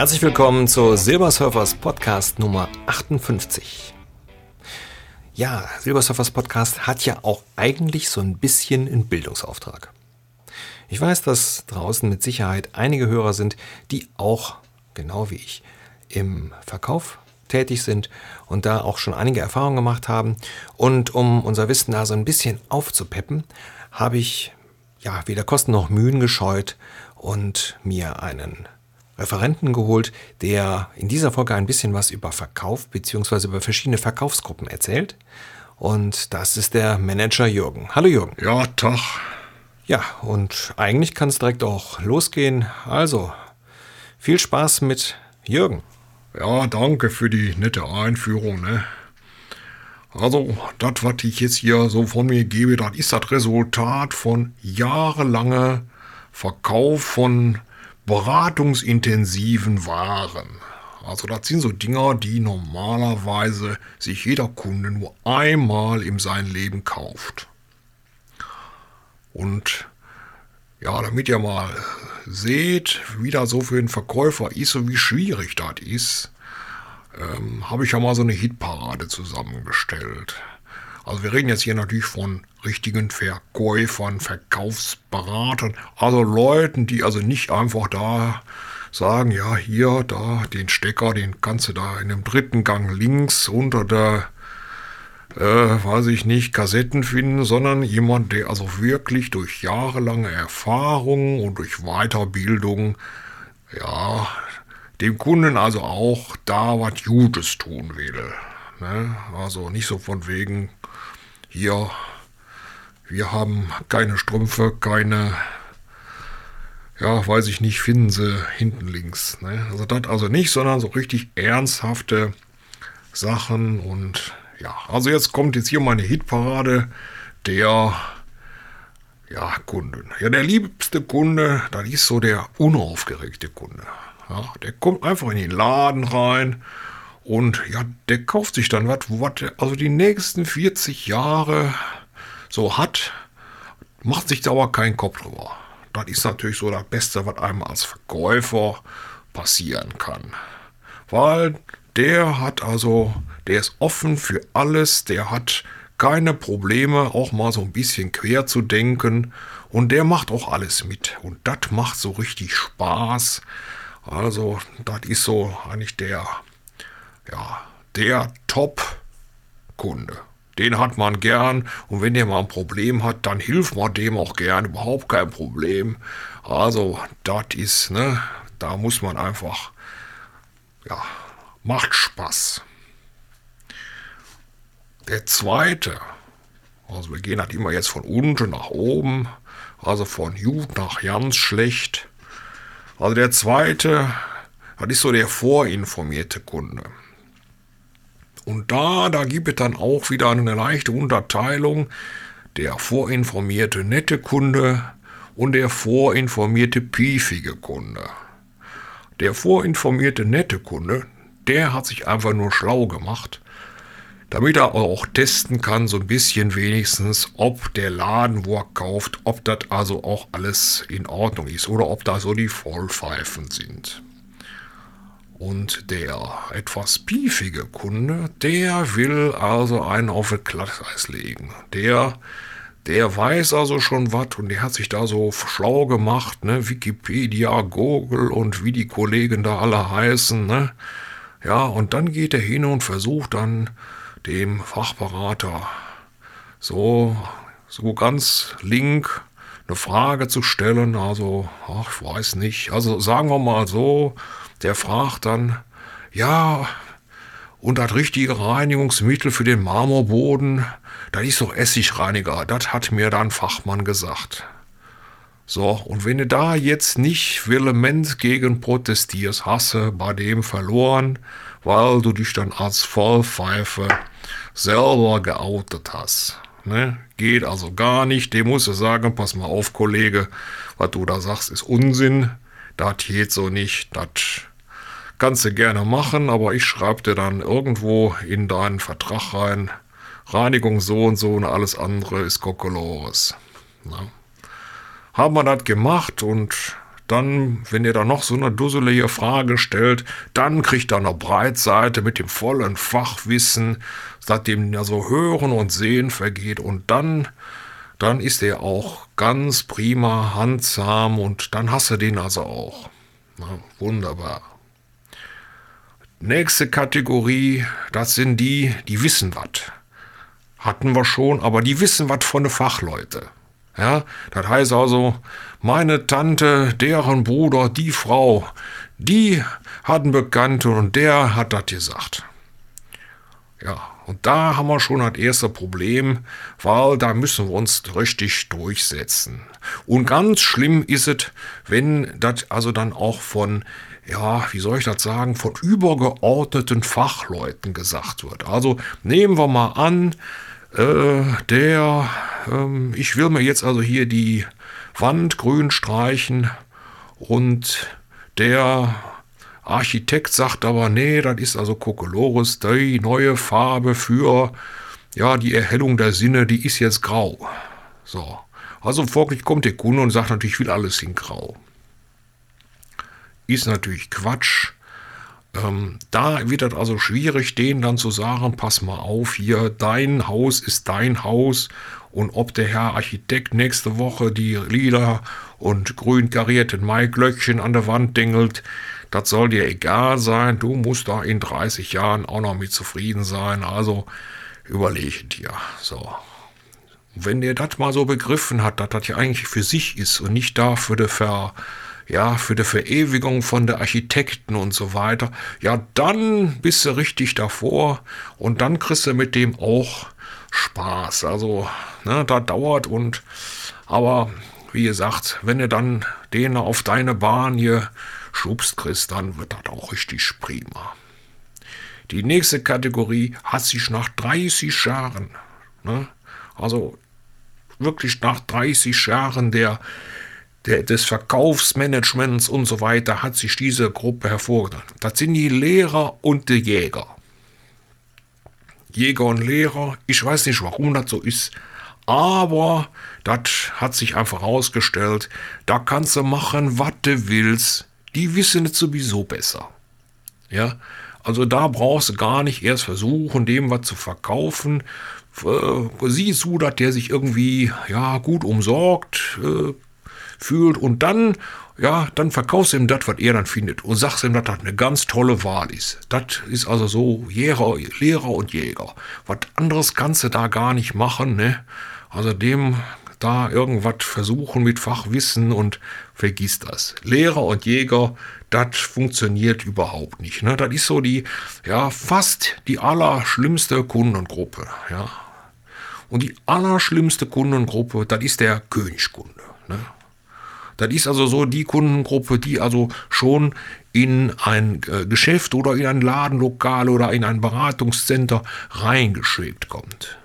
Herzlich willkommen zu Silbersurfers Podcast Nummer 58. Ja, Silbersurfers Podcast hat ja auch eigentlich so ein bisschen einen Bildungsauftrag. Ich weiß, dass draußen mit Sicherheit einige Hörer sind, die auch, genau wie ich, im Verkauf tätig sind und da auch schon einige Erfahrungen gemacht haben. Und um unser Wissen da so ein bisschen aufzupeppen, habe ich ja weder Kosten noch Mühen gescheut und mir einen Referenten geholt, der in dieser Folge ein bisschen was über Verkauf bzw. über verschiedene Verkaufsgruppen erzählt. Und das ist der Manager Jürgen. Hallo Jürgen. Ja, Tag. Ja, und eigentlich kann es direkt auch losgehen. Also, viel Spaß mit Jürgen. Ja, danke für die nette Einführung, ne? Also, das, was ich jetzt hier so von mir gebe, das ist das Resultat von jahrelanger Verkauf von beratungsintensiven Waren. Also das sind so Dinger, die normalerweise sich jeder Kunde nur einmal in seinem Leben kauft. Und ja, damit ihr mal seht, wie das so für einen Verkäufer ist und wie schwierig das ist, ähm, habe ich ja mal so eine Hitparade zusammengestellt. Also wir reden jetzt hier natürlich von richtigen Verkäufern, Verkaufsberatern, also Leuten, die also nicht einfach da sagen, ja, hier, da, den Stecker, den kannst du da in dem dritten Gang links unter der, äh, weiß ich nicht, Kassetten finden, sondern jemand, der also wirklich durch jahrelange Erfahrung und durch Weiterbildung, ja, dem Kunden also auch da was Gutes tun will. Ne? Also nicht so von wegen, hier, wir haben keine Strümpfe, keine, ja, weiß ich nicht, finden sie hinten links. Ne? Also das also nicht, sondern so richtig ernsthafte Sachen und ja, also jetzt kommt jetzt hier meine Hitparade der ja, Kunden. Ja, der liebste Kunde, das ist so der unaufgeregte Kunde. Ja, der kommt einfach in den Laden rein und ja, der kauft sich dann was, was also die nächsten 40 Jahre so hat, macht sich da aber keinen Kopf drüber. Das ist natürlich so das Beste, was einem als Verkäufer passieren kann. Weil der hat also, der ist offen für alles, der hat keine Probleme, auch mal so ein bisschen quer zu denken und der macht auch alles mit. Und das macht so richtig Spaß. Also, das ist so eigentlich der ja, der Top-Kunde. Den hat man gern und wenn der mal ein Problem hat, dann hilft man dem auch gern, überhaupt kein Problem. Also, das ist, ne, da muss man einfach, ja, macht Spaß. Der zweite, also wir gehen halt immer jetzt von unten nach oben, also von gut nach ganz schlecht. Also der zweite, das ist so der vorinformierte Kunde. Und da, da gibt es dann auch wieder eine leichte Unterteilung. Der vorinformierte nette Kunde und der vorinformierte piefige Kunde. Der vorinformierte nette Kunde, der hat sich einfach nur schlau gemacht, damit er auch testen kann, so ein bisschen wenigstens, ob der Laden, wo er kauft, ob das also auch alles in Ordnung ist oder ob da so die Vollpfeifen sind. Und der etwas piefige Kunde, der will also einen auf das Glatteis legen. Der, der weiß also schon was und der hat sich da so schlau gemacht, ne? Wikipedia, Google und wie die Kollegen da alle heißen, ne? Ja, und dann geht er hin und versucht dann dem Fachberater so, so ganz link eine Frage zu stellen. Also, ach, ich weiß nicht. Also sagen wir mal so, der fragt dann, ja, und das richtige Reinigungsmittel für den Marmorboden, das ist doch Essigreiniger, das hat mir dann Fachmann gesagt. So, und wenn du da jetzt nicht vehement gegen protestierst, hast du bei dem verloren, weil du dich dann als Vollpfeife selber geoutet hast. Ne? Geht also gar nicht. Dem musst du sagen, pass mal auf, Kollege, was du da sagst, ist Unsinn. Das geht so nicht. Das Kannst du gerne machen, aber ich schreibe dir dann irgendwo in deinen Vertrag rein, Reinigung so und so und alles andere ist Kokolores. Na? Haben wir das gemacht und dann, wenn ihr da noch so eine dusselige Frage stellt, dann kriegt er eine Breitseite mit dem vollen Fachwissen, seitdem ja so Hören und Sehen vergeht und dann, dann ist er auch ganz prima, handsam und dann hast du den also auch. Na, wunderbar. Nächste Kategorie, das sind die, die wissen was. Hatten wir schon, aber die wissen was von den Fachleute. Ja, das heißt also, meine Tante, deren Bruder, die Frau, die hatten Bekannte und der hat das gesagt. Ja, und da haben wir schon das erste Problem, weil da müssen wir uns richtig durchsetzen. Und ganz schlimm ist es, wenn das also dann auch von, ja, wie soll ich das sagen, von übergeordneten Fachleuten gesagt wird. Also nehmen wir mal an, äh, der, ähm, ich will mir jetzt also hier die Wand grün streichen und der Architekt sagt aber, nee, das ist also Kokolores, die neue Farbe für ja, die Erhellung der Sinne, die ist jetzt grau. So. Also folglich kommt der Kunde und sagt natürlich, ich will alles in grau. Ist natürlich Quatsch. Ähm, da wird es also schwierig, denen dann zu sagen, pass mal auf hier, dein Haus ist dein Haus und ob der Herr Architekt nächste Woche die lila und grün karierten Maiglöckchen an der Wand dingelt, das soll dir egal sein, du musst da in 30 Jahren auch noch mit zufrieden sein, also überlege dir. So. Wenn der das mal so begriffen hat, dass das ja eigentlich für sich ist und nicht da für die Ver ja, für die Verewigung von der Architekten und so weiter, ja, dann bist du richtig davor und dann kriegst du mit dem auch Spaß. Also, ne, da dauert und, aber wie gesagt, wenn du dann den auf deine Bahn hier schubst kriegst, dann wird das auch richtig prima. Die nächste Kategorie hat sich nach 30 Jahren, ne, also wirklich nach 30 Jahren der der, des Verkaufsmanagements und so weiter hat sich diese Gruppe hervorgetan. Das sind die Lehrer und die Jäger. Jäger und Lehrer, ich weiß nicht, warum das so ist, aber das hat sich einfach herausgestellt, da kannst du machen, was du willst, die wissen es sowieso besser. Ja, also da brauchst du gar nicht erst versuchen, dem was zu verkaufen. Äh, siehst du, dass der sich irgendwie ja gut umsorgt, äh, fühlt und dann, ja, dann verkaufst du ihm das, was er dann findet und sagst ihm, dass das eine ganz tolle Wahl ist. Das ist also so Jäger, Lehrer und Jäger. Was anderes kannst du da gar nicht machen, ne? Also dem da irgendwas versuchen mit Fachwissen und vergiss das. Lehrer und Jäger, das funktioniert überhaupt nicht. Ne? Das ist so die, ja, fast die allerschlimmste Kundengruppe. Ja? Und die allerschlimmste Kundengruppe, das ist der Königskunde. Ne? Das ist also so die Kundengruppe, die also schon in ein äh, Geschäft oder in ein Ladenlokal oder in ein Beratungscenter reingeschwebt kommt.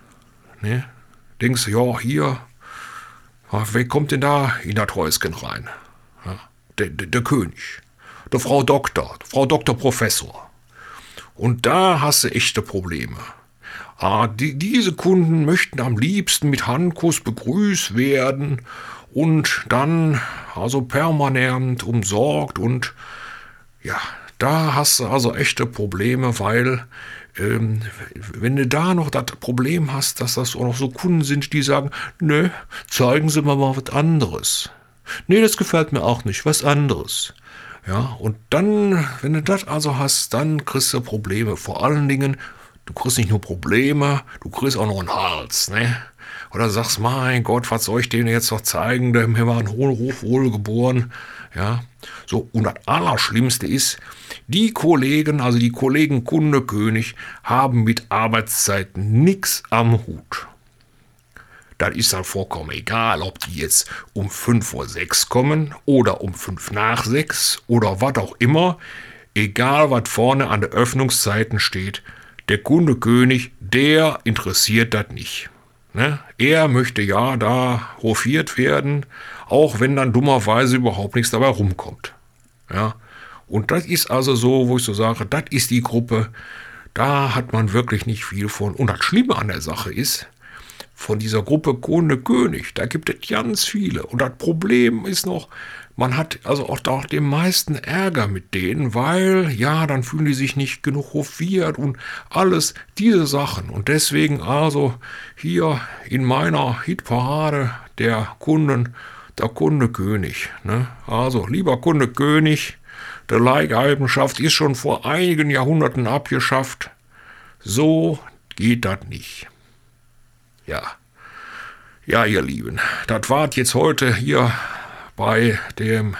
Ne? Denkst du, ja, hier, wer kommt denn da in das Häuschen rein? Ja, der, der, der König, der Frau Doktor, Frau Doktor Professor. Und da hast du echte Probleme. Ah, die, diese Kunden möchten am liebsten mit Handkuss begrüßt werden und dann also permanent umsorgt und ja, da hast du also echte Probleme, weil ähm, wenn du da noch das Problem hast, dass das auch noch so Kunden sind, die sagen, nö, zeigen Sie mir mal was anderes. Nee, das gefällt mir auch nicht, was anderes. Ja, und dann, wenn du das also hast, dann kriegst du Probleme. Vor allen Dingen, du kriegst nicht nur Probleme, du kriegst auch noch einen Hals, ne? Oder sagst, mein Gott, was soll ich denen jetzt noch zeigen? Der war ein Hohlhof wohl geboren. Ja, so. Und das Allerschlimmste ist, die Kollegen, also die Kollegen Kunde König, haben mit Arbeitszeiten nichts am Hut. Das ist dann vollkommen egal, ob die jetzt um 5 Uhr 6 kommen oder um 5 nach 6 oder was auch immer. Egal, was vorne an den Öffnungszeiten steht, der Kunde König, der interessiert das nicht. Ne? Er möchte ja da hofiert werden, auch wenn dann dummerweise überhaupt nichts dabei rumkommt. Ja? Und das ist also so, wo ich so sage, das ist die Gruppe, da hat man wirklich nicht viel von. Und das Schlimme an der Sache ist, von dieser Gruppe Kunde König, da gibt es ganz viele. Und das Problem ist noch, man hat also auch, auch den meisten Ärger mit denen, weil, ja, dann fühlen die sich nicht genug hofiert und alles diese Sachen. Und deswegen also hier in meiner Hitparade der Kunden, der Kunde König. Ne? Also, lieber Kunde König, der Leihgeheimenschaft ist schon vor einigen Jahrhunderten abgeschafft. So geht das nicht. Ja. Ja, ihr Lieben, das wart jetzt heute hier bei dem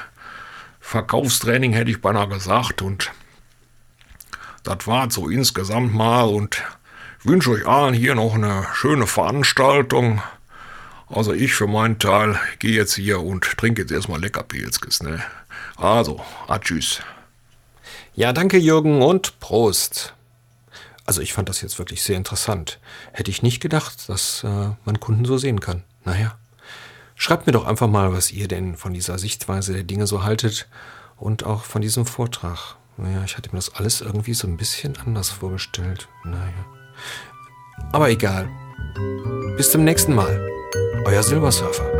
Verkaufstraining, hätte ich beinahe gesagt. Und das war so insgesamt mal und wünsche euch allen hier noch eine schöne Veranstaltung. Also ich für meinen Teil gehe jetzt hier und trinke jetzt erstmal lecker Pilzkes, ne? Also, tschüss. Ja, danke Jürgen und Prost. Also ich fand das jetzt wirklich sehr interessant. Hätte ich nicht gedacht, dass äh, man Kunden so sehen kann. Naja. Schreibt mir doch einfach mal, was ihr denn von dieser Sichtweise der Dinge so haltet und auch von diesem Vortrag. Naja, ich hatte mir das alles irgendwie so ein bisschen anders vorgestellt. Naja. Aber egal. Bis zum nächsten Mal. Euer Silbersurfer.